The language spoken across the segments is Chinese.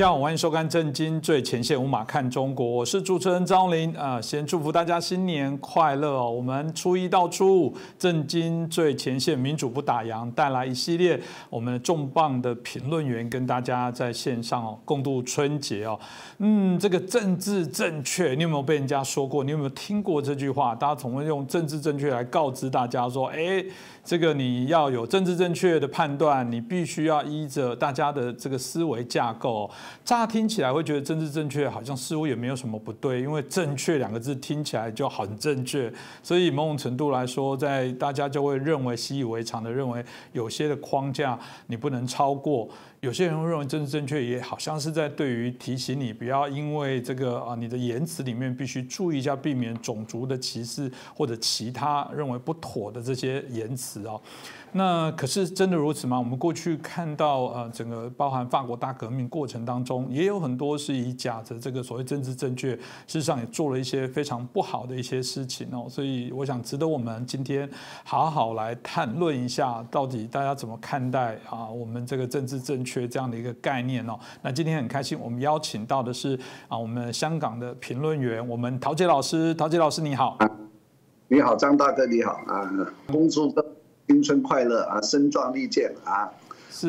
大家好，欢迎收看《震惊最前线》，无马看中国，我是主持人张林啊。先祝福大家新年快乐哦！我们初一到初五，《震惊最前线》民主不打烊，带来一系列我们重磅的评论员跟大家在线上哦共度春节哦。嗯，这个政治正确，你有没有被人家说过？你有没有听过这句话？大家总会用政治正确来告知大家说，哎。这个你要有政治正确的判断，你必须要依着大家的这个思维架构。乍听起来会觉得政治正确好像似乎也没有什么不对，因为“正确”两个字听起来就很正确，所以某种程度来说，在大家就会认为习以为常的认为有些的框架你不能超过。有些人会认为政治正确，也好像是在对于提醒你不要因为这个啊，你的言辞里面必须注意一下，避免种族的歧视或者其他认为不妥的这些言辞哦。那可是真的如此吗？我们过去看到，呃，整个包含法国大革命过程当中，也有很多是以假的这个所谓政治正确，事实上也做了一些非常不好的一些事情哦。所以我想值得我们今天好好来谈论一下，到底大家怎么看待啊？我们这个政治正确这样的一个概念哦。那今天很开心，我们邀请到的是啊，我们香港的评论员，我们陶杰老师，陶杰老师你好。你好，张大哥你好啊，恭祝新春快乐啊，身壮力健啊！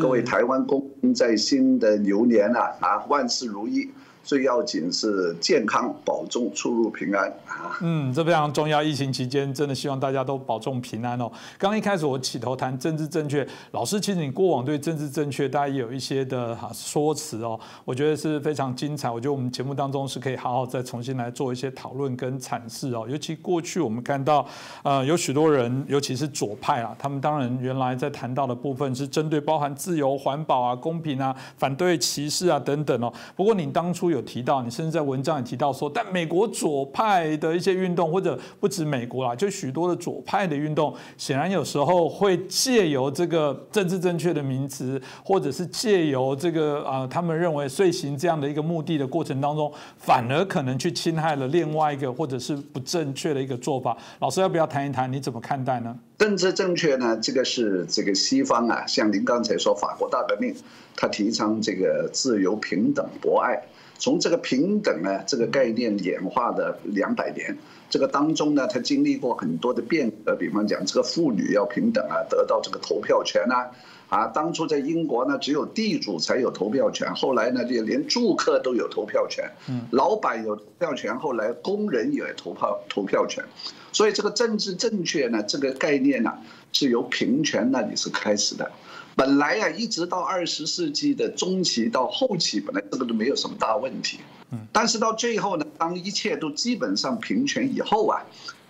各位台湾公民在新的牛年啊，啊，万事如意。最要紧是健康保重，出入平安啊！嗯，这非常重要。疫情期间，真的希望大家都保重平安哦。刚一开始我起头谈政治正确，老师其实你过往对政治正确，大家也有一些的哈说辞哦，我觉得是非常精彩。我觉得我们节目当中是可以好好再重新来做一些讨论跟阐释哦。尤其过去我们看到，呃，有许多人，尤其是左派啊，他们当然原来在谈到的部分是针对包含自由、环保啊、公平啊、反对歧视啊等等哦。不过你当初有提到，你甚至在文章也提到说，但美国左派的一些运动，或者不止美国啦，就许多的左派的运动，显然有时候会借由这个政治正确的名词，或者是借由这个啊，他们认为遂行这样的一个目的的过程当中，反而可能去侵害了另外一个或者是不正确的一个做法。老师要不要谈一谈？你怎么看待呢？政治正确呢？这个是这个西方啊，像您刚才说法国大革命，他提倡这个自由、平等、博爱。从这个平等呢这个概念演化的两百年，这个当中呢，它经历过很多的变革，比方讲这个妇女要平等啊，得到这个投票权啊，啊，当初在英国呢，只有地主才有投票权，后来呢，就连住客都有投票权，嗯，老板有投票权，后来工人也投票投票权，所以这个政治正确呢，这个概念呢，是由平权那里是开始的。本来呀，一直到二十世纪的中期到后期，本来这个都没有什么大问题。嗯，但是到最后呢，当一切都基本上平权以后啊，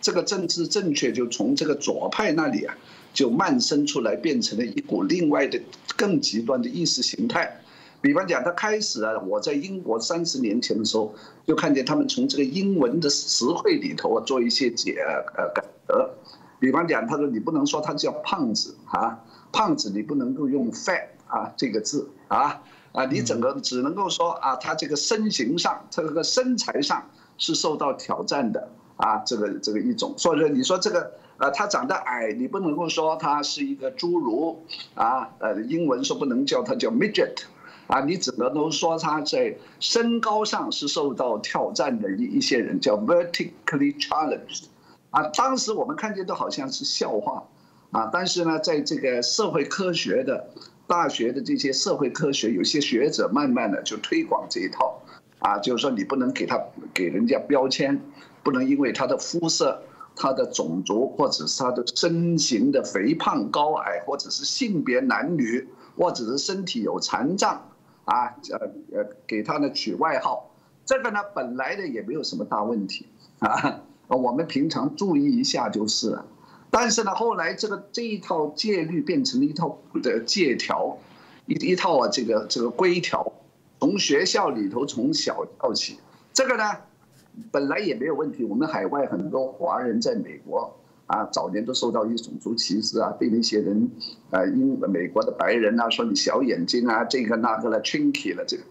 这个政治正确就从这个左派那里啊，就蔓生出来，变成了一股另外的更极端的意识形态。比方讲，他开始啊，我在英国三十年前的时候，就看见他们从这个英文的词汇里头啊，做一些解呃改革。比方讲，他说你不能说他叫胖子啊。胖子，你不能够用 fat 啊这个字啊啊，你整个只能够说啊，他这个身形上，他这个身材上是受到挑战的啊，这个这个一种，所以说你说这个呃，他长得矮，你不能够说他是一个侏儒啊，呃，英文说不能叫他叫 midget 啊，你只能都说他在身高上是受到挑战的一一些人叫 vertically challenged 啊，当时我们看见都好像是笑话。啊，但是呢，在这个社会科学的大学的这些社会科学，有些学者慢慢的就推广这一套，啊，就是说你不能给他给人家标签，不能因为他的肤色、他的种族或者是他的身形的肥胖高矮，或者是性别男女，或者是身体有残障，啊，呃呃，给他呢取外号，这个呢本来呢也没有什么大问题，啊，我们平常注意一下就是了。但是呢，后来这个这一套戒律变成了一套的戒条，一一套啊这个这个规条，从学校里头从小教起，这个呢，本来也没有问题。我们海外很多华人在美国啊，早年都受到一种族歧视啊，被那些人啊，英美国的白人啊说你小眼睛啊，这个那个了，chinky 了，这个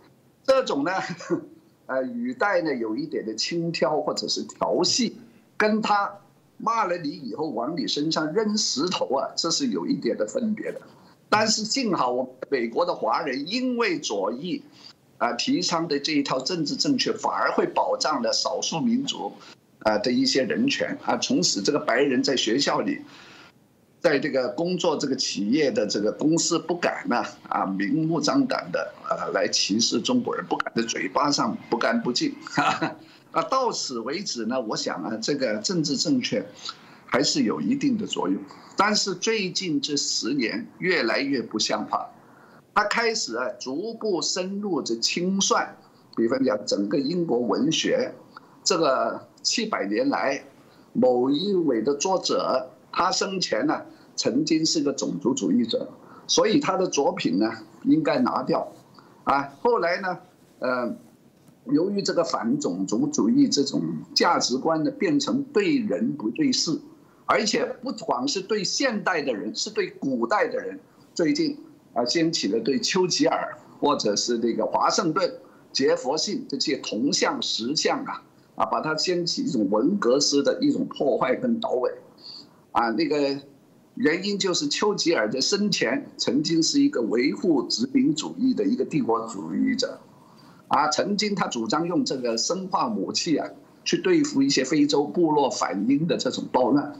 这种呢，呃，语带呢有一点的轻佻或者是调戏，跟他。骂了你以后往你身上扔石头啊，这是有一点的分别的。但是幸好我美国的华人因为左翼，啊提倡的这一套政治正确，反而会保障了少数民族啊的一些人权啊，从此这个白人在学校里。在这个工作这个企业的这个公司不敢呢啊明目张胆的啊来歧视中国人，不敢在嘴巴上不干不净啊到此为止呢，我想啊这个政治正确还是有一定的作用，但是最近这十年越来越不像话，他开始啊逐步深入这清算，比方讲整个英国文学这个七百年来某一位的作者。他生前呢，曾经是个种族主义者，所以他的作品呢应该拿掉，啊，后来呢，呃，由于这个反种族主义这种价值观呢，变成对人不对事，而且不光是对现代的人，是对古代的人。最近啊，掀起了对丘吉尔或者是那个华盛顿、杰佛逊这些铜像石像啊，啊，把它掀起一种文革式的一种破坏跟捣毁。啊，那个原因就是丘吉尔在生前曾经是一个维护殖民主义的一个帝国主义者，啊，曾经他主张用这个生化武器啊，去对付一些非洲部落反英的这种暴乱，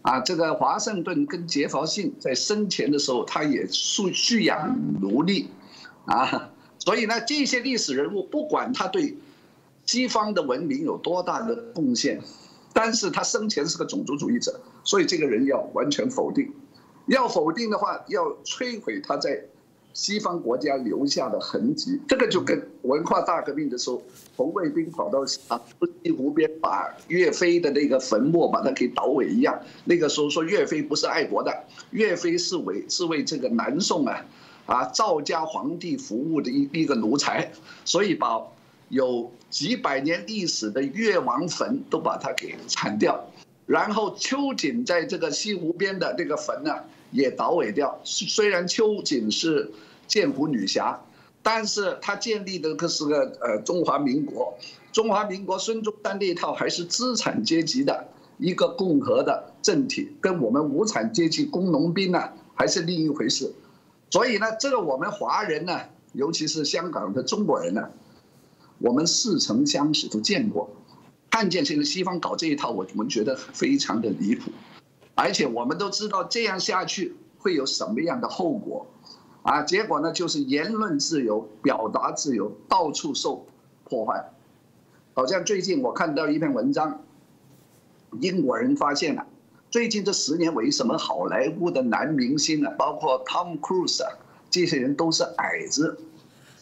啊，这个华盛顿跟杰弗逊在生前的时候，他也蓄蓄养奴隶，啊，所以呢，这些历史人物不管他对西方的文明有多大的贡献。但是他生前是个种族主义者，所以这个人要完全否定。要否定的话，要摧毁他在西方国家留下的痕迹。这个就跟文化大革命的时候，红卫兵跑到啊西湖边把岳飞的那个坟墓把它给捣毁一样。那个时候说岳飞不是爱国的，岳飞是为是为这个南宋啊啊赵家皇帝服务的一一个奴才，所以把。有几百年历史的越王坟都把它给铲掉，然后秋瑾在这个西湖边的那个坟呢也倒尾掉。虽然秋瑾是剑湖女侠，但是她建立的可是个呃中华民国，中华民国孙中山那一套还是资产阶级的一个共和的政体，跟我们无产阶级工农兵呢还是另一回事。所以呢，这个我们华人呢，尤其是香港的中国人呢。我们似曾相识，都见过，看见这个西方搞这一套，我们觉得非常的离谱，而且我们都知道这样下去会有什么样的后果，啊，结果呢就是言论自由、表达自由到处受破坏，好像最近我看到一篇文章，英国人发现了，最近这十年为什么好莱坞的男明星啊，包括 Tom Cruise 啊，这些人都是矮子，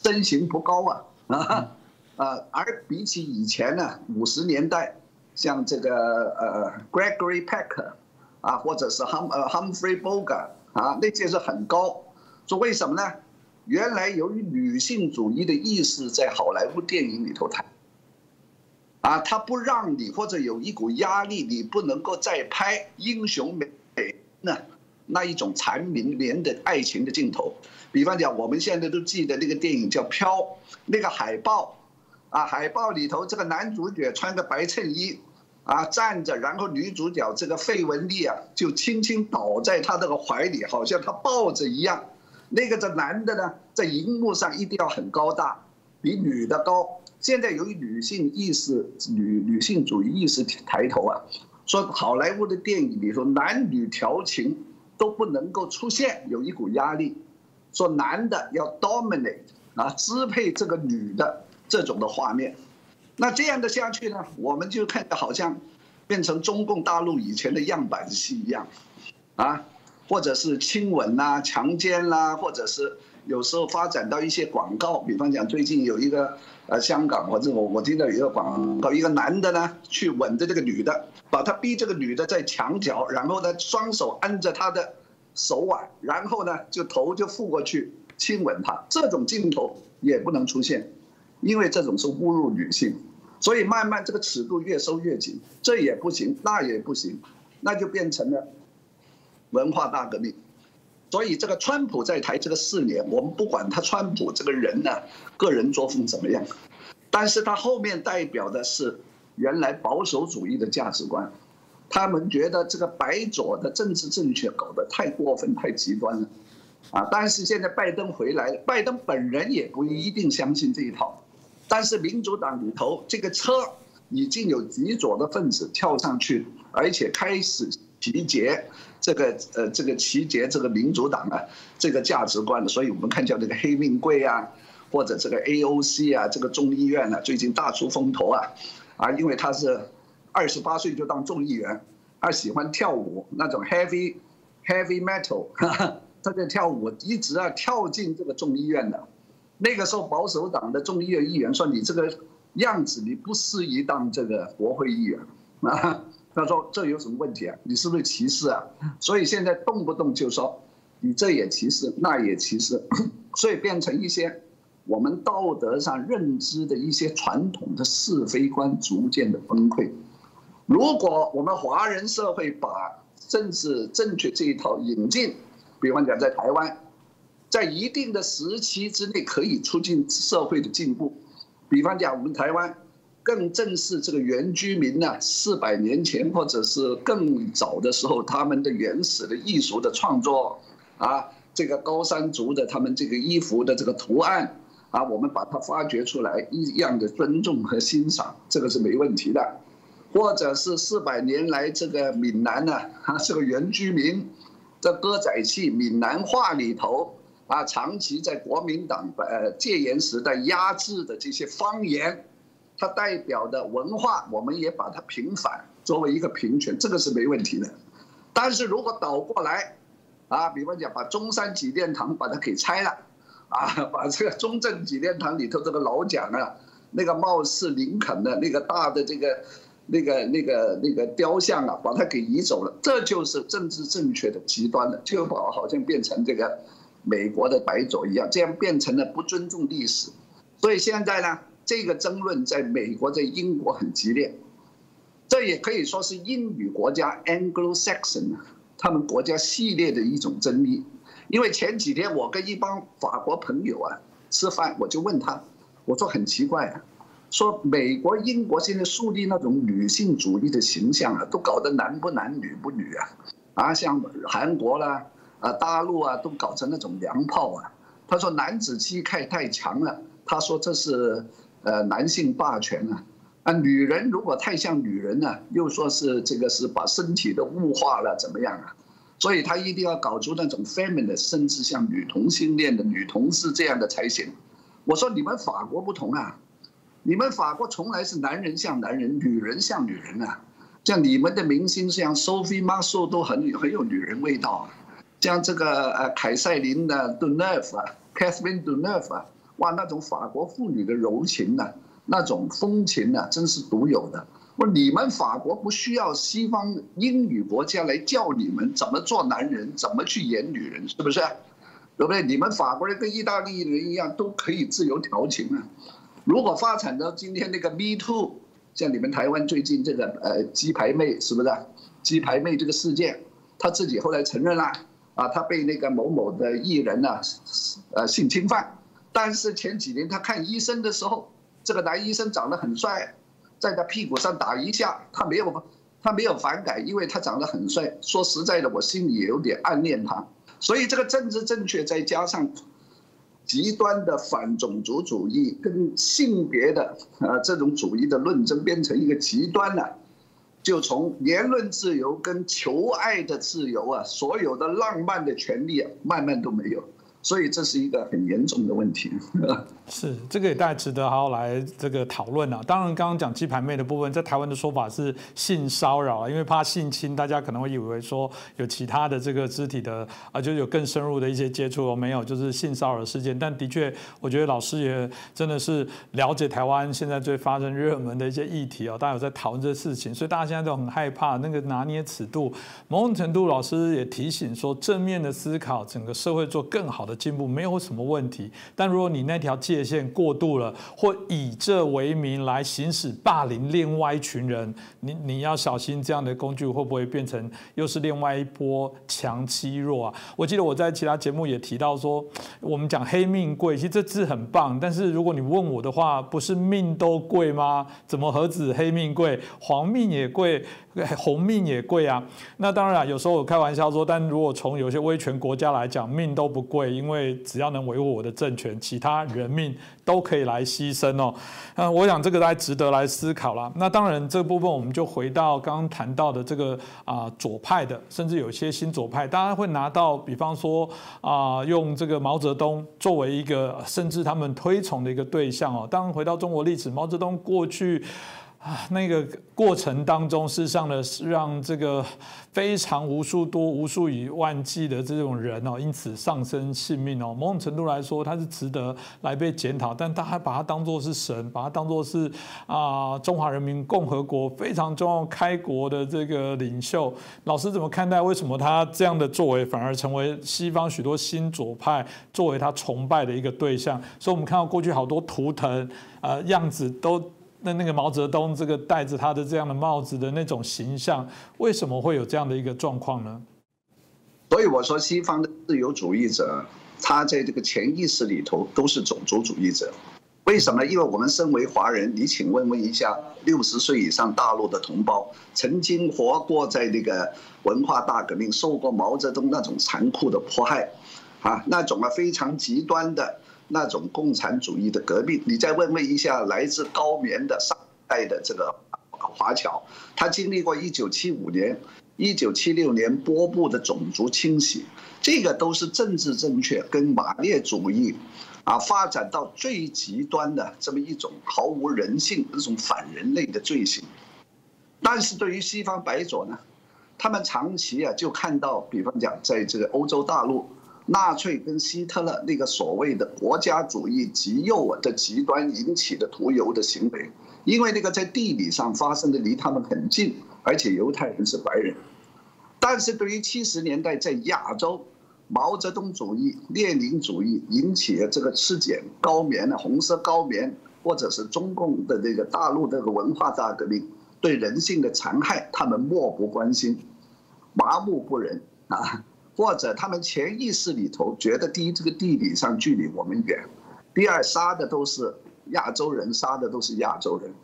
身形不高啊，啊。呃，而比起以前呢，五十年代，像这个呃 Gregory Peck，啊，或者是 Hum 呃 Humphrey Bogart 啊，那些是很高。说为什么呢？原来由于女性主义的意识在好莱坞电影里头谈，啊，他不让你或者有一股压力，你不能够再拍英雄美那那一种缠绵连的爱情的镜头。比方讲，我们现在都记得那个电影叫《飘》，那个海报。啊，海报里头这个男主角穿个白衬衣，啊站着，然后女主角这个费雯丽啊就轻轻倒在他这个怀里，好像他抱着一样。那个这男的呢，在荧幕上一定要很高大，比女的高。现在由于女性意识、女女性主义意识抬头啊，说好莱坞的电影里头男女调情都不能够出现，有一股压力，说男的要 dominate 啊，支配这个女的。这种的画面，那这样的下去呢，我们就看着好像变成中共大陆以前的样板戏一样，啊，或者是亲吻啦、强奸啦，或者是有时候发展到一些广告，比方讲最近有一个呃香港或者我我听到有一个广告，一个男的呢去吻着这个女的，把他逼这个女的在墙角，然后呢双手按着她的手腕，然后呢就头就覆过去亲吻她，这种镜头也不能出现。因为这种是侮辱女性，所以慢慢这个尺度越收越紧，这也不行，那也不行，那就变成了文化大革命。所以这个川普在台这个四年，我们不管他川普这个人呢，个人作风怎么样，但是他后面代表的是原来保守主义的价值观，他们觉得这个白左的政治正确搞得太过分、太极端了，啊，但是现在拜登回来了，拜登本人也不一定相信这一套，但是民主党里头这个车已经有极左的分子跳上去，而且开始集结这个呃这个集结这个民主党啊这个价值观了，所以我们看叫这个黑命贵啊，或者这个 AOC 啊，这个众议院呢最近大出风头啊，啊，因为他是二十八岁就当众议员，他喜欢跳舞那种 heavy heavy metal。他在跳舞，一直啊跳进这个众议院的。那个时候保守党的众议院议员说：“你这个样子，你不适宜当这个国会议员。”啊，他说：“这有什么问题啊？你是不是歧视啊？”所以现在动不动就说你这也歧视，那也歧视，所以变成一些我们道德上认知的一些传统的是非观逐渐的崩溃。如果我们华人社会把政治正确这一套引进，比方讲，在台湾，在一定的时期之内可以促进社会的进步。比方讲，我们台湾更正视这个原居民呢，四百年前或者是更早的时候，他们的原始的艺术的创作啊，这个高山族的他们这个衣服的这个图案啊，我们把它发掘出来，一样的尊重和欣赏，这个是没问题的。或者是四百年来这个闽南呢，啊，这个原居民。这歌仔戏闽南话里头啊，长期在国民党呃戒严时代压制的这些方言，它代表的文化，我们也把它平反，作为一个平权，这个是没问题的。但是如果倒过来，啊，比方讲把中山纪念堂把它给拆了，啊，把这个中正纪念堂里头这个老蒋啊，那个貌似林肯的那个大的这个。那个、那个、那个雕像啊，把它给移走了，这就是政治正确的极端了，就好好像变成这个美国的白左一样，这样变成了不尊重历史。所以现在呢，这个争论在美国、在英国很激烈，这也可以说是英语国家 Anglo-Saxon 他们国家系列的一种争议。因为前几天我跟一帮法国朋友啊吃饭，我就问他，我说很奇怪啊。说美国、英国现在树立那种女性主义的形象啊，都搞得男不男女不女啊，啊，像韩国啦、啊大陆啊，都搞成那种娘炮啊。他说男子气概太强了，他说这是呃男性霸权啊。啊，女人如果太像女人呢，又说是这个是把身体都物化了，怎么样啊？所以他一定要搞出那种 feminine，甚至像女同性恋的女同事这样的才行。我说你们法国不同啊。你们法国从来是男人像男人，女人像女人啊！像你们的明星像 Sophie Marceau 都很很有女人味道啊！像这个呃凯瑟琳的 d u n e 啊，Catherine d u n e f 啊，哇，那种法国妇女的柔情呐，那种风情呐，真是独有的。我你们法国不需要西方英语国家来教你们怎么做男人，怎么去演女人，是不是？对不对？你们法国人跟意大利人一样，都可以自由调情啊！如果发展到今天那个 Me Too，像你们台湾最近这个呃鸡排妹是不是？鸡排妹这个事件，她自己后来承认了，啊，他被那个某某的艺人呢，呃性侵犯。但是前几年他看医生的时候，这个男医生长得很帅，在他屁股上打一下，他没有，他没有反感，因为他长得很帅。说实在的，我心里也有点暗恋他。所以这个政治正确再加上。极端的反种族主义跟性别的啊这种主义的论争变成一个极端了，就从言论自由跟求爱的自由啊，所有的浪漫的权利啊，慢慢都没有。所以这是一个很严重的问题。是，这个也大家值得好好来这个讨论啊。当然，刚刚讲鸡排妹的部分，在台湾的说法是性骚扰啊，因为怕性侵，大家可能会以为说有其他的这个肢体的啊，就有更深入的一些接触哦，没有，就是性骚扰事件。但的确，我觉得老师也真的是了解台湾现在最发生热门的一些议题哦，大家有在讨论这事情，所以大家现在都很害怕那个拿捏尺度。某种程度，老师也提醒说，正面的思考，整个社会做更好的。进步没有什么问题，但如果你那条界限过度了，或以这为名来行使霸凌另外一群人，你你要小心这样的工具会不会变成又是另外一波强欺弱啊？我记得我在其他节目也提到说，我们讲黑命贵，其实这字很棒，但是如果你问我的话，不是命都贵吗？怎么何止黑命贵，黄命也贵？红命也贵啊。那当然，有时候我开玩笑说，但如果从有些威权国家来讲，命都不贵，因为只要能维护我的政权，其他人命都可以来牺牲哦。那我想这个大家值得来思考了。那当然，这部分我们就回到刚刚谈到的这个啊左派的，甚至有些新左派，大家会拿到，比方说啊，用这个毛泽东作为一个，甚至他们推崇的一个对象哦。当然，回到中国历史，毛泽东过去。啊，那个过程当中，事实上呢，是让这个非常无数多、无数以万计的这种人哦，因此丧生性命哦。某种程度来说，他是值得来被检讨，但他还把他当作是神，把他当作是啊，中华人民共和国非常重要开国的这个领袖。老师怎么看待？为什么他这样的作为反而成为西方许多新左派作为他崇拜的一个对象？所以我们看到过去好多图腾呃样子都。那那个毛泽东这个戴着他的这样的帽子的那种形象，为什么会有这样的一个状况呢？所以我说，西方的自由主义者，他在这个潜意识里头都是种族主义者。为什么？因为我们身为华人，你请问问一下，六十岁以上大陆的同胞，曾经活过在那个文化大革命，受过毛泽东那种残酷的迫害，啊，那种啊非常极端的。那种共产主义的革命，你再问问一下来自高棉的上代的这个华侨，他经历过一九七五年、一九七六年波布的种族清洗，这个都是政治正确跟马列主义啊发展到最极端的这么一种毫无人性、这种反人类的罪行。但是对于西方白左呢，他们长期啊就看到，比方讲在这个欧洲大陆。纳粹跟希特勒那个所谓的国家主义极右的极端引起的屠犹的行为，因为那个在地理上发生的离他们很近，而且犹太人是白人。但是对于七十年代在亚洲，毛泽东主义、列宁主义引起的这个赤柬高棉的红色高棉，或者是中共的这个大陆这个文化大革命对人性的残害，他们漠不关心，麻木不仁啊。或者他们潜意识里头觉得，第一，这个地理上距离我们远；第二，杀的都是亚洲人，杀的都是亚洲人。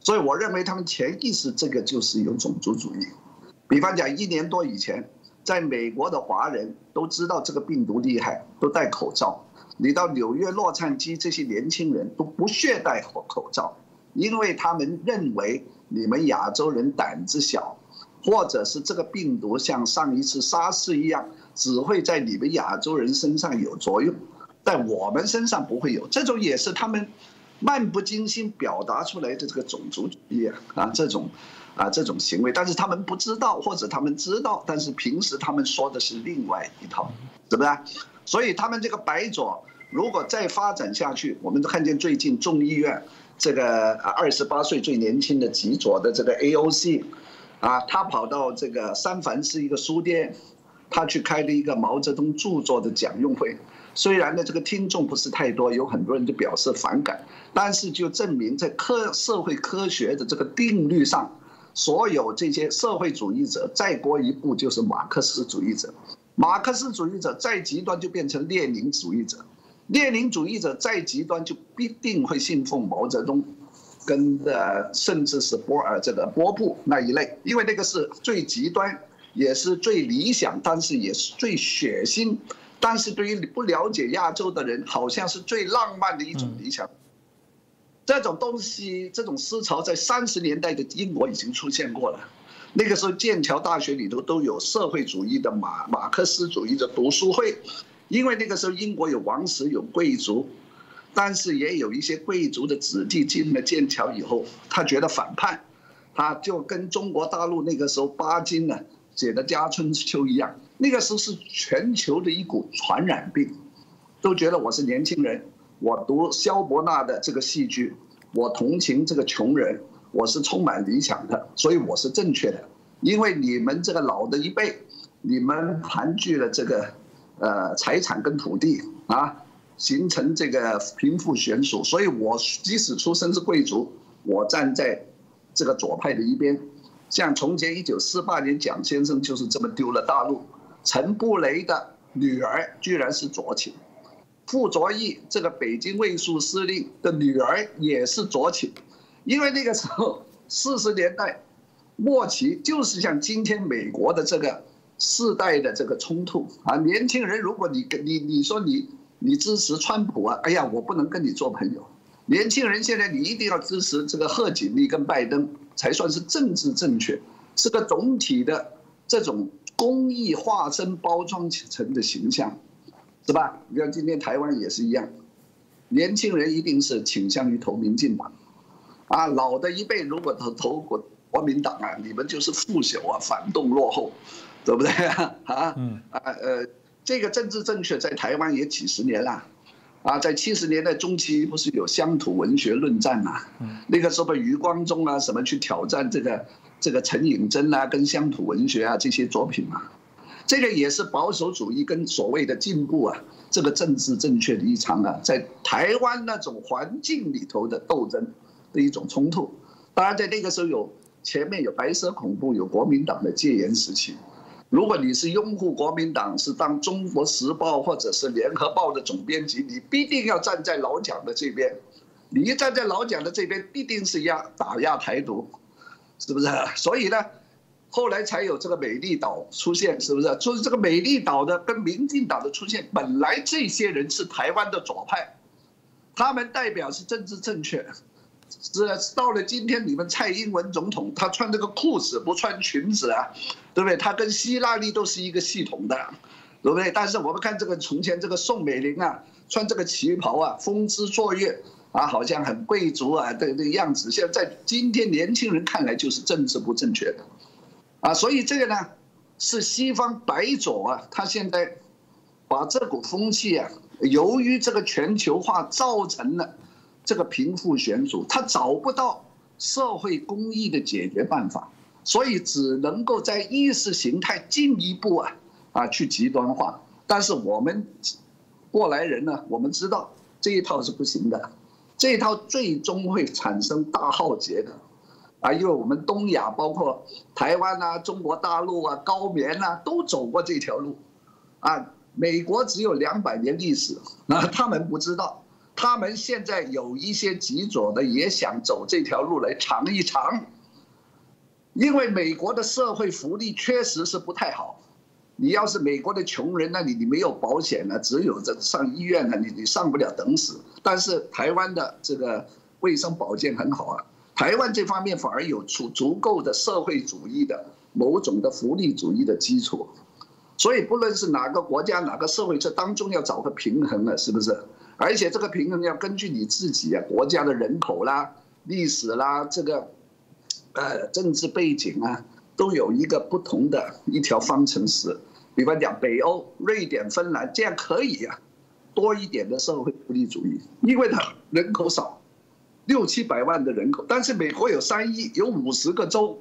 所以我认为他们潜意识这个就是有种族主义。比方讲，一年多以前，在美国的华人都知道这个病毒厉害，都戴口罩。你到纽约、洛杉矶，这些年轻人都不屑戴口口罩，因为他们认为你们亚洲人胆子小。或者是这个病毒像上一次沙士一样，只会在你们亚洲人身上有作用，在我们身上不会有。这种也是他们漫不经心表达出来的这个种族主义啊这种啊这种行为，但是他们不知道，或者他们知道，但是平时他们说的是另外一套，是不是？所以他们这个白左如果再发展下去，我们都看见最近众议院这个二十八岁最年轻的极左的这个 AOC。啊，他跑到这个三藩市一个书店，他去开了一个毛泽东著作的讲用会。虽然呢，这个听众不是太多，有很多人就表示反感，但是就证明在科社会科学的这个定律上，所有这些社会主义者再过一步就是马克思主义者，马克思主义者再极端就变成列宁主义者，列宁主义者再极端就必定会信奉毛泽东。跟呃，甚至是波尔这个波布那一类，因为那个是最极端，也是最理想，但是也是最血腥，但是对于不了解亚洲的人，好像是最浪漫的一种理想。这种东西，这种思潮在三十年代的英国已经出现过了，那个时候剑桥大学里头都有社会主义的马马克思主义的读书会，因为那个时候英国有王室有贵族。但是也有一些贵族的子弟进了剑桥以后，他觉得反叛，他就跟中国大陆那个时候巴金呢写的《家春秋》一样，那个时候是全球的一股传染病，都觉得我是年轻人，我读萧伯纳的这个戏剧，我同情这个穷人，我是充满理想的，所以我是正确的，因为你们这个老的一辈，你们盘踞了这个，呃，财产跟土地啊。形成这个贫富悬殊，所以我即使出身是贵族，我站在这个左派的一边。像从前一九四八年，蒋先生就是这么丢了大陆。陈布雷的女儿居然是左倾，傅作义这个北京卫戍司令的女儿也是左倾，因为那个时候四十年代，末期就是像今天美国的这个世代的这个冲突啊，年轻人，如果你跟你你说你你支持川普啊，哎呀，我不能跟你做朋友。年轻人现在你一定要支持这个贺锦丽跟拜登，才算是政治正确，是个总体的这种公益化身包装成的形象，是吧？你看今天台湾也是一样，年轻人一定是倾向于投民进党，啊，老的一辈如果投投国国民党啊，你们就是腐朽啊，反动落后，对不对 啊？啊，嗯啊呃，这个政治正确在台湾也几十年了。啊，在七十年代中期，不是有乡土文学论战嘛？那个时候，余光中啊，什么去挑战这个这个陈颖贞啊，跟乡土文学啊这些作品嘛？这个也是保守主义跟所谓的进步啊，这个政治正确的一场啊，在台湾那种环境里头的斗争的一种冲突。当然，在那个时候有前面有白色恐怖，有国民党的戒严时期。如果你是拥护国民党，是当《中国时报》或者是《联合报》的总编辑，你必定要站在老蒋的这边。你一站在老蒋的这边，必定是压打压台独，是不是？所以呢，后来才有这个美丽岛出现，是不是？就是这个美丽岛的跟民进党的出现，本来这些人是台湾的左派，他们代表是政治正确。是到了今天，你们蔡英文总统他穿这个裤子不穿裙子啊，对不对？他跟希拉里都是一个系统的，对不对？但是我们看这个从前这个宋美龄啊，穿这个旗袍啊，风姿卓越啊，好像很贵族啊的的样子。现在今天年轻人看来就是政治不正确的，啊，所以这个呢是西方白左啊，他现在把这股风气啊，由于这个全球化造成了。这个贫富悬殊，他找不到社会公益的解决办法，所以只能够在意识形态进一步啊啊去极端化。但是我们过来人呢，我们知道这一套是不行的，这一套最终会产生大浩劫的啊！因为我们东亚包括台湾啊、中国大陆啊、高棉啊，都走过这条路啊。美国只有两百年历史啊，他们不知道。他们现在有一些极左的也想走这条路来尝一尝，因为美国的社会福利确实是不太好。你要是美国的穷人，那你你没有保险呢，只有这上医院呢，你你上不了等死。但是台湾的这个卫生保健很好啊，台湾这方面反而有足足够的社会主义的某种的福利主义的基础。所以不论是哪个国家哪个社会，这当中要找个平衡了，是不是？而且这个平衡要根据你自己啊，国家的人口啦、历史啦、这个，呃，政治背景啊，都有一个不同的一条方程式。比方讲，北欧、瑞典、芬兰这样可以啊，多一点的社会福利主义，因为它人口少，六七百万的人口，但是美国有三亿，有五十个州，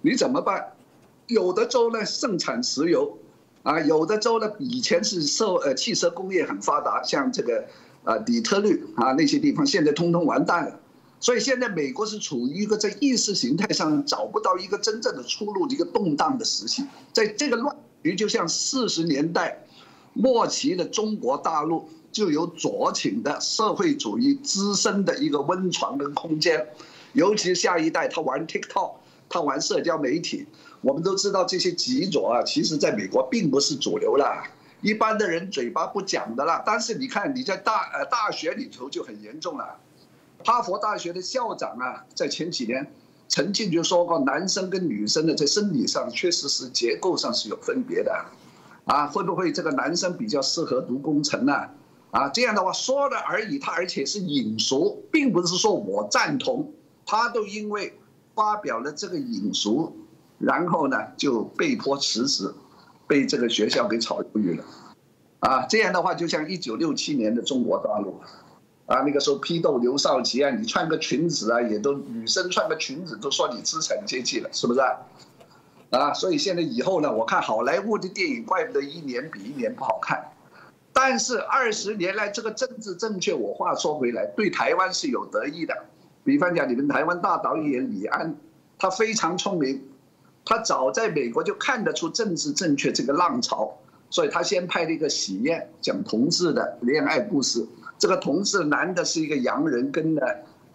你怎么办？有的州呢盛产石油，啊，有的州呢以前是受呃汽车工业很发达，像这个。啊，底特律啊，那些地方现在通通完蛋了，所以现在美国是处于一个在意识形态上找不到一个真正的出路的一个动荡的时期，在这个乱局就像四十年代末期的中国大陆就有左倾的社会主义滋生的一个温床跟空间，尤其下一代他玩 TikTok，他玩社交媒体，我们都知道这些极左啊，其实在美国并不是主流了。一般的人嘴巴不讲的啦，但是你看你在大呃大学里头就很严重了。哈佛大学的校长啊，在前几年曾经就说过，男生跟女生的在生理上确实是结构上是有分别的，啊，会不会这个男生比较适合读工程呢？啊，这样的话说了而已，他而且是引俗，并不是说我赞同，他都因为发表了这个引俗，然后呢就被迫辞职。被这个学校给炒鱿鱼了，啊，这样的话就像一九六七年的中国大陆，啊，那个时候批斗刘少奇啊，你穿个裙子啊，也都女生穿个裙子都说你资产阶级了，是不是？啊，所以现在以后呢，我看好莱坞的电影，怪不得一年比一年不好看。但是二十年来这个政治正确，我话说回来，对台湾是有得益的。比方讲，你们台湾大导演李安，他非常聪明。他早在美国就看得出政治正确这个浪潮，所以他先拍了一个喜宴，讲同志的恋爱故事。这个同志男的是一个洋人，跟呢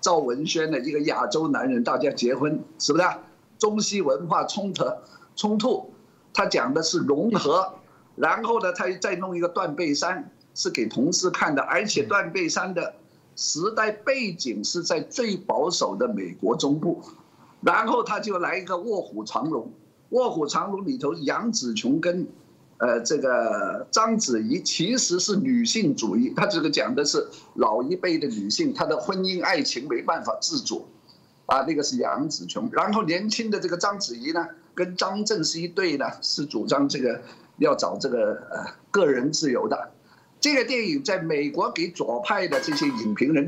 赵文轩的一个亚洲男人，大家结婚，是不是？中西文化冲突冲突，他讲的是融合，然后呢，他再弄一个断背山是给同事看的，而且断背山的时代背景是在最保守的美国中部，然后他就来一个卧虎藏龙，卧虎藏龙里头杨紫琼跟。呃，这个章子怡其实是女性主义，他这个讲的是老一辈的女性，她的婚姻爱情没办法自主，啊，那个是杨紫琼，然后年轻的这个章子怡呢，跟张震是一对呢，是主张这个要找这个呃个人自由的。这个电影在美国给左派的这些影评人，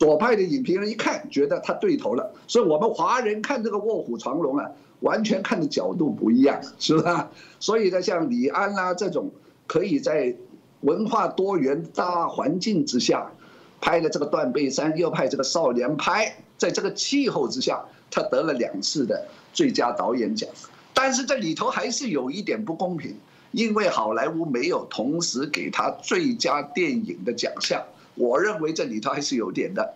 左派的影评人一看，觉得他对头了，所以我们华人看这个卧虎藏龙啊。完全看的角度不一样，是吧？所以呢，像李安啦这种，可以在文化多元大环境之下，拍了这个《断背山》，又拍这个《少年派》，在这个气候之下，他得了两次的最佳导演奖。但是这里头还是有一点不公平，因为好莱坞没有同时给他最佳电影的奖项。我认为这里头还是有点的，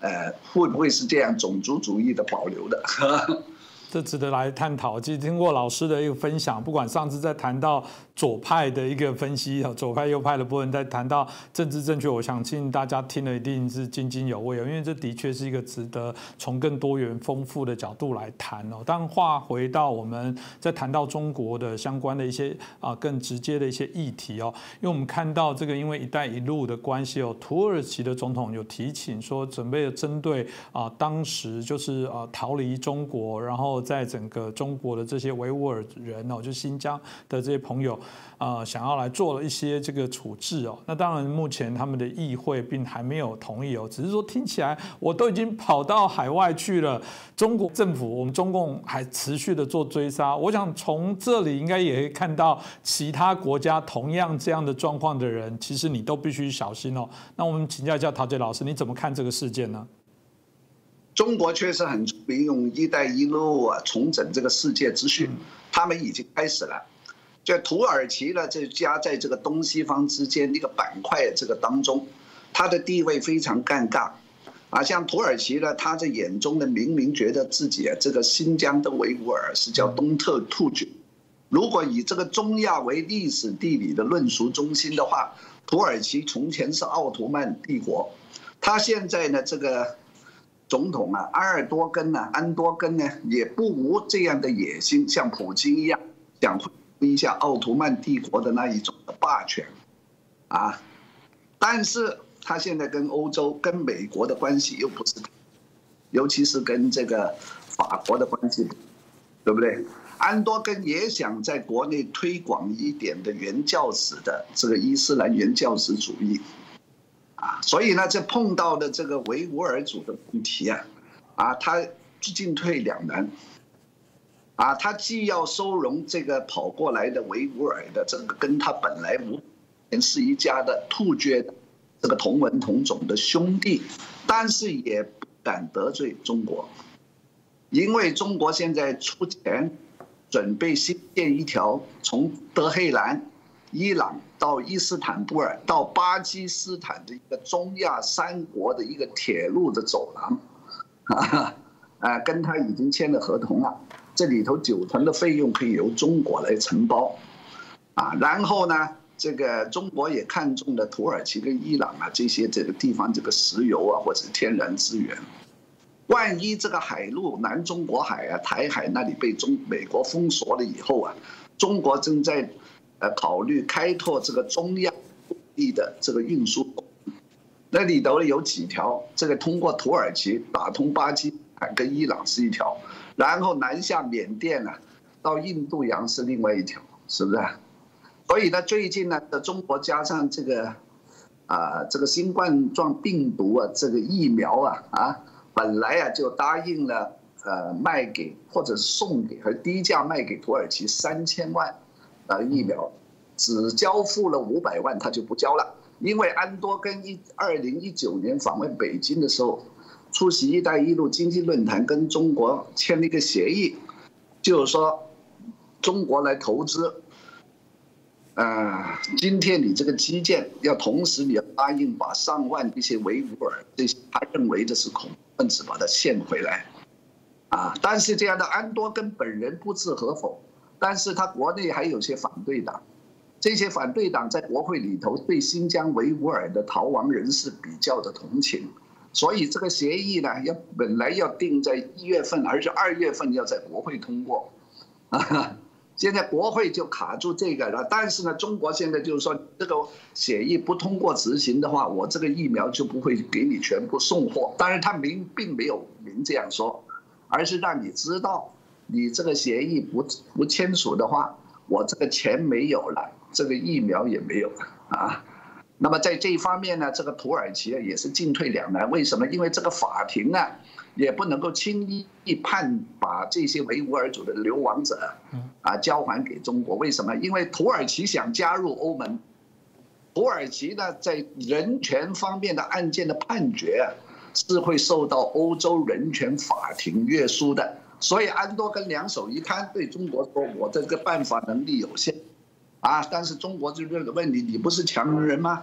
呃，会不会是这样种族主义的保留的？这值得来探讨。其实经过老师的一个分享，不管上次在谈到左派的一个分析，左派右派的部分，在谈到政治正确，我相信大家听了一定是津津有味哦。因为这的确是一个值得从更多元丰富的角度来谈哦。当话回到我们在谈到中国的相关的一些啊更直接的一些议题哦，因为我们看到这个因为“一带一路”的关系哦，土耳其的总统有提请说，准备针对啊当时就是啊逃离中国，然后。在整个中国的这些维吾尔人哦，就新疆的这些朋友，呃，想要来做了一些这个处置哦。那当然，目前他们的议会并还没有同意哦，只是说听起来我都已经跑到海外去了，中国政府我们中共还持续的做追杀。我想从这里应该也可以看到其他国家同样这样的状况的人，其实你都必须小心哦。那我们请教一下陶杰老师，你怎么看这个事件呢？中国确实很出名，用“一带一路”啊重整这个世界秩序，他们已经开始了。就土耳其呢，这夹在这个东西方之间一个板块这个当中，它的地位非常尴尬。啊，像土耳其呢，他在眼中呢，明明觉得自己啊，这个新疆的维吾尔是叫东特突厥。如果以这个中亚为历史地理的论述中心的话，土耳其从前是奥图曼帝国，他现在呢，这个。总统啊，阿尔多根呢，安多根呢，也不无这样的野心，像普京一样，想恢复一下奥图曼帝国的那一种霸权，啊，但是他现在跟欧洲、跟美国的关系又不是，尤其是跟这个法国的关系，对不对？安多根也想在国内推广一点的原教旨的这个伊斯兰原教旨主义。所以呢，这碰到的这个维吾尔族的问题啊，啊，他进退两难，啊，他既要收容这个跑过来的维吾尔的这个跟他本来无是一家的突厥这个同文同种的兄弟，但是也不敢得罪中国，因为中国现在出钱准备新建一条从德黑兰。伊朗到伊斯坦布尔到巴基斯坦的一个中亚三国的一个铁路的走廊，啊，啊，跟他已经签了合同了，这里头九成的费用可以由中国来承包，啊，然后呢，这个中国也看中了土耳其跟伊朗啊这些这个地方这个石油啊或者天然资源，万一这个海路南中国海啊台海那里被中美国封锁了以后啊，中国正在。呃，考虑开拓这个中亚地的这个运输，那里头有几条，这个通过土耳其打通巴基斯坦跟伊朗是一条，然后南下缅甸呢，到印度洋是另外一条，是不是？所以呢，最近呢，中国加上这个，啊，这个新冠状病毒啊，这个疫苗啊，啊，本来啊就答应了，呃，卖给或者送给和低价卖给土耳其三千万。啊，疫苗只交付了五百万，他就不交了。因为安多根一二零一九年访问北京的时候，出席“一带一路”经济论坛，跟中国签了一个协议，就是说中国来投资，啊，今天你这个基建要同时你要答应把上万一些维吾尔这些他认为的是恐怖分子把它献回来。啊，但是这样的安多根本人不置可否，但是他国内还有些反对党，这些反对党在国会里头对新疆维吾尔的逃亡人士比较的同情，所以这个协议呢，要本来要定在一月份，而且二月份要在国会通过，啊。现在国会就卡住这个了，但是呢，中国现在就是说，这个协议不通过执行的话，我这个疫苗就不会给你全部送货。当然，他明并没有明这样说，而是让你知道，你这个协议不不签署的话，我这个钱没有了，这个疫苗也没有了啊。那么在这一方面呢，这个土耳其也是进退两难。为什么？因为这个法庭呢。也不能够轻易判把这些维吾尔族的流亡者，啊交还给中国。为什么？因为土耳其想加入欧盟，土耳其呢在人权方面的案件的判决是会受到欧洲人权法庭约束的。所以安多根两手一摊，对中国说：“我这个办法能力有限，啊，但是中国就这个问题，你不是强人吗？”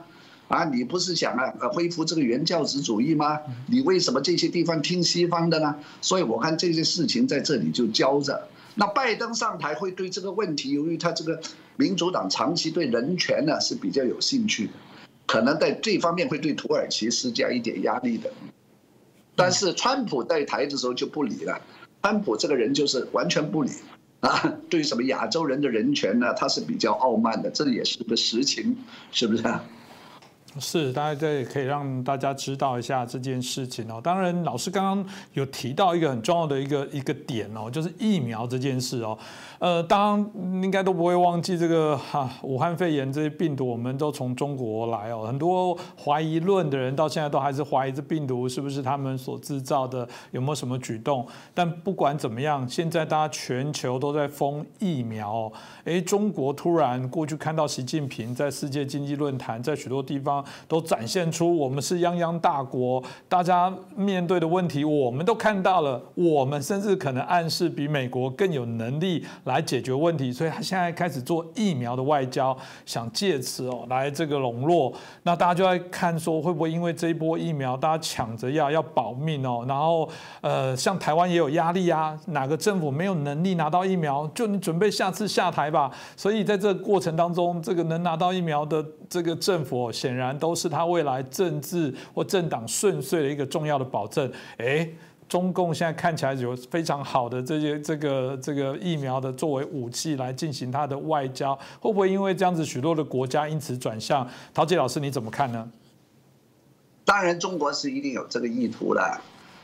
啊，你不是想啊恢复这个原教旨主义吗？你为什么这些地方听西方的呢？所以我看这些事情在这里就交着。那拜登上台会对这个问题，由于他这个民主党长期对人权呢是比较有兴趣的，可能在这方面会对土耳其施加一点压力的。但是川普在台的时候就不理了，川普这个人就是完全不理啊，对什么亚洲人的人权呢，他是比较傲慢的，这也是个实情，是不是啊？是，大家这也可以让大家知道一下这件事情哦。当然，老师刚刚有提到一个很重要的一个一个点哦，就是疫苗这件事哦。呃，当然应该都不会忘记这个哈，武汉肺炎这些病毒，我们都从中国来哦。很多怀疑论的人到现在都还是怀疑这病毒是不是他们所制造的，有没有什么举动？但不管怎么样，现在大家全球都在封疫苗。哎，中国突然过去看到习近平在世界经济论坛，在许多地方都展现出我们是泱泱大国，大家面对的问题我们都看到了，我们甚至可能暗示比美国更有能力。来解决问题，所以他现在开始做疫苗的外交，想借此哦来这个笼络。那大家就在看说，会不会因为这一波疫苗，大家抢着要要保命哦？然后呃，像台湾也有压力啊，哪个政府没有能力拿到疫苗，就你准备下次下台吧。所以在这个过程当中，这个能拿到疫苗的这个政府，显然都是他未来政治或政党顺遂的一个重要的保证。哎。中共现在看起来有非常好的这些这个这个疫苗的作为武器来进行它的外交，会不会因为这样子许多的国家因此转向？陶杰老师你怎么看呢？当然，中国是一定有这个意图的，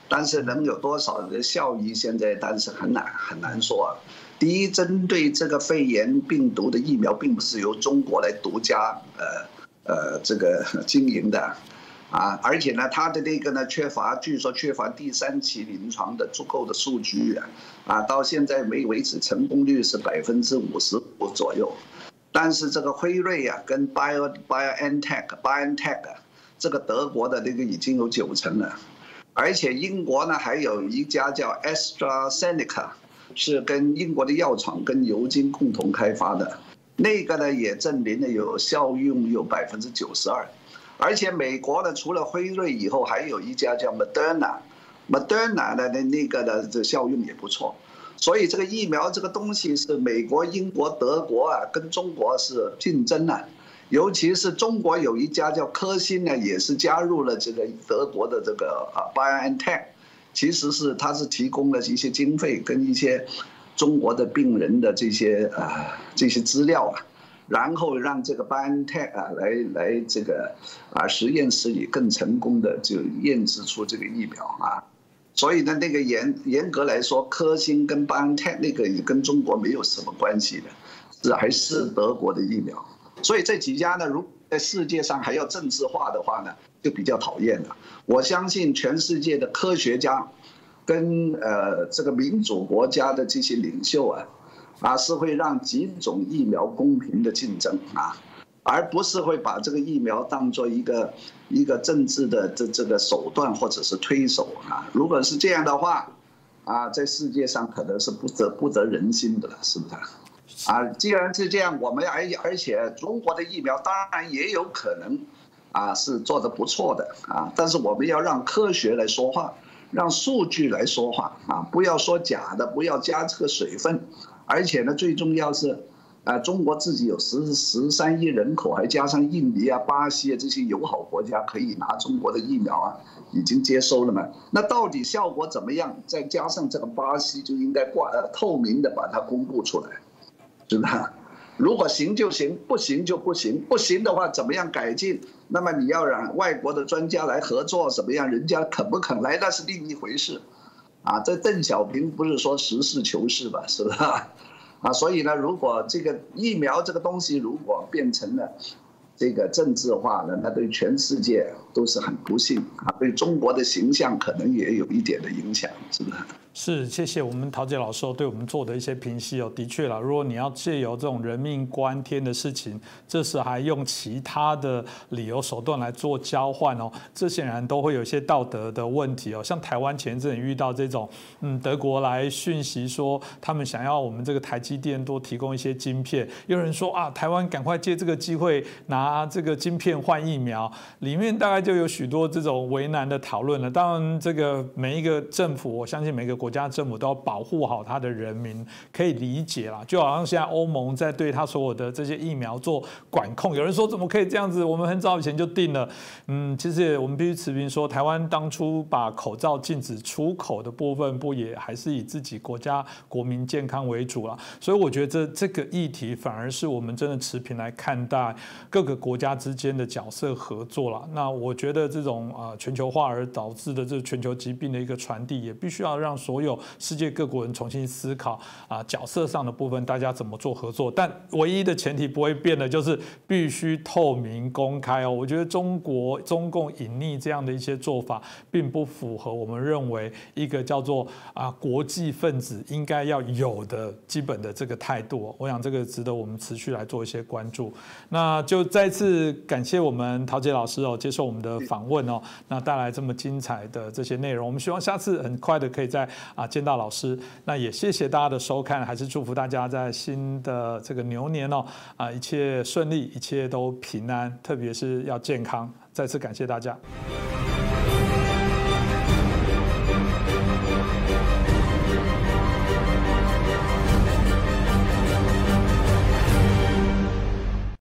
但是能有多少的效益，现在但是很难很难说。第一，针对这个肺炎病毒的疫苗，并不是由中国来独家呃呃这个 经营的。啊，而且呢，它的那个呢，缺乏，据说缺乏第三期临床的足够的数据啊，啊，到现在没为止，成功率是百分之五十五左右。但是这个辉瑞啊，跟 Bio BioNTech BioNTech 这个德国的那个已经有九成了，而且英国呢还有一家叫 AstraZeneca，是跟英国的药厂跟牛津共同开发的，那个呢也证明了有效用有百分之九十二。而且美国呢，除了辉瑞以后，还有一家叫 Moderna，Moderna 的那那个的这效用也不错，所以这个疫苗这个东西是美国、英国、德国啊，跟中国是竞争啊，尤其是中国有一家叫科兴呢，也是加入了这个德国的这个啊 BioNTech，其实是他是提供了一些经费跟一些中国的病人的这些啊这些资料啊。然后让这个 BioNTech 啊来来这个啊实验室里更成功的就验制出这个疫苗啊，所以呢那个严严格来说，科兴跟 BioNTech 那个也跟中国没有什么关系的，是还是德国的疫苗。所以这几家呢，如在世界上还要政治化的话呢，就比较讨厌了。我相信全世界的科学家跟呃这个民主国家的这些领袖啊。啊，是会让几种疫苗公平的竞争啊，而不是会把这个疫苗当做一个一个政治的这这个手段或者是推手啊。如果是这样的话，啊，在世界上可能是不得不得人心的了，是不是？啊，既然是这样，我们而而且中国的疫苗当然也有可能啊是做的不错的啊，但是我们要让科学来说话，让数据来说话啊，不要说假的，不要加这个水分，而且呢，最重要是，啊，中国自己有十十三亿人口，还加上印尼啊、巴西啊这些友好国家可以拿中国的疫苗啊，已经接收了嘛？那到底效果怎么样？再加上这个巴西就应该挂呃透明的把它公布出来，是吧？如果行就行，不行就不行。不行的话，怎么样改进？那么你要让外国的专家来合作，怎么样？人家肯不肯来，那是另一回事。啊，这邓小平不是说实事求是吧？是吧？啊，所以呢，如果这个疫苗这个东西如果变成了这个政治化了，那对全世界都是很不幸啊，对中国的形象可能也有一点的影响，是不是？是，谢谢我们陶杰老师对我们做的一些评析哦。的确了，如果你要借由这种人命关天的事情，这时还用其他的理由手段来做交换哦，这显然都会有一些道德的问题哦。像台湾前阵遇到这种，嗯，德国来讯息说他们想要我们这个台积电多提供一些晶片，有人说啊，台湾赶快借这个机会拿这个晶片换疫苗，里面大概就有许多这种为难的讨论了。当然，这个每一个政府，我相信每个国。国家政府都要保护好他的人民，可以理解啦。就好像现在欧盟在对他所有的这些疫苗做管控，有人说怎么可以这样子？我们很早以前就定了。嗯，其实我们必须持平说，台湾当初把口罩禁止出口的部分，不也还是以自己国家国民健康为主了？所以我觉得这这个议题反而是我们真的持平来看待各个国家之间的角色合作了。那我觉得这种啊全球化而导致的这全球疾病的一个传递，也必须要让所所有世界各国人重新思考啊，角色上的部分，大家怎么做合作？但唯一的前提不会变的，就是必须透明公开哦。我觉得中国中共隐匿这样的一些做法，并不符合我们认为一个叫做啊国际分子应该要有的基本的这个态度。我想这个值得我们持续来做一些关注。那就再次感谢我们陶杰老师哦，接受我们的访问哦，那带来这么精彩的这些内容。我们希望下次很快的可以在。啊，见到老师，那也谢谢大家的收看，还是祝福大家在新的这个牛年哦，啊，一切顺利，一切都平安，特别是要健康。再次感谢大家。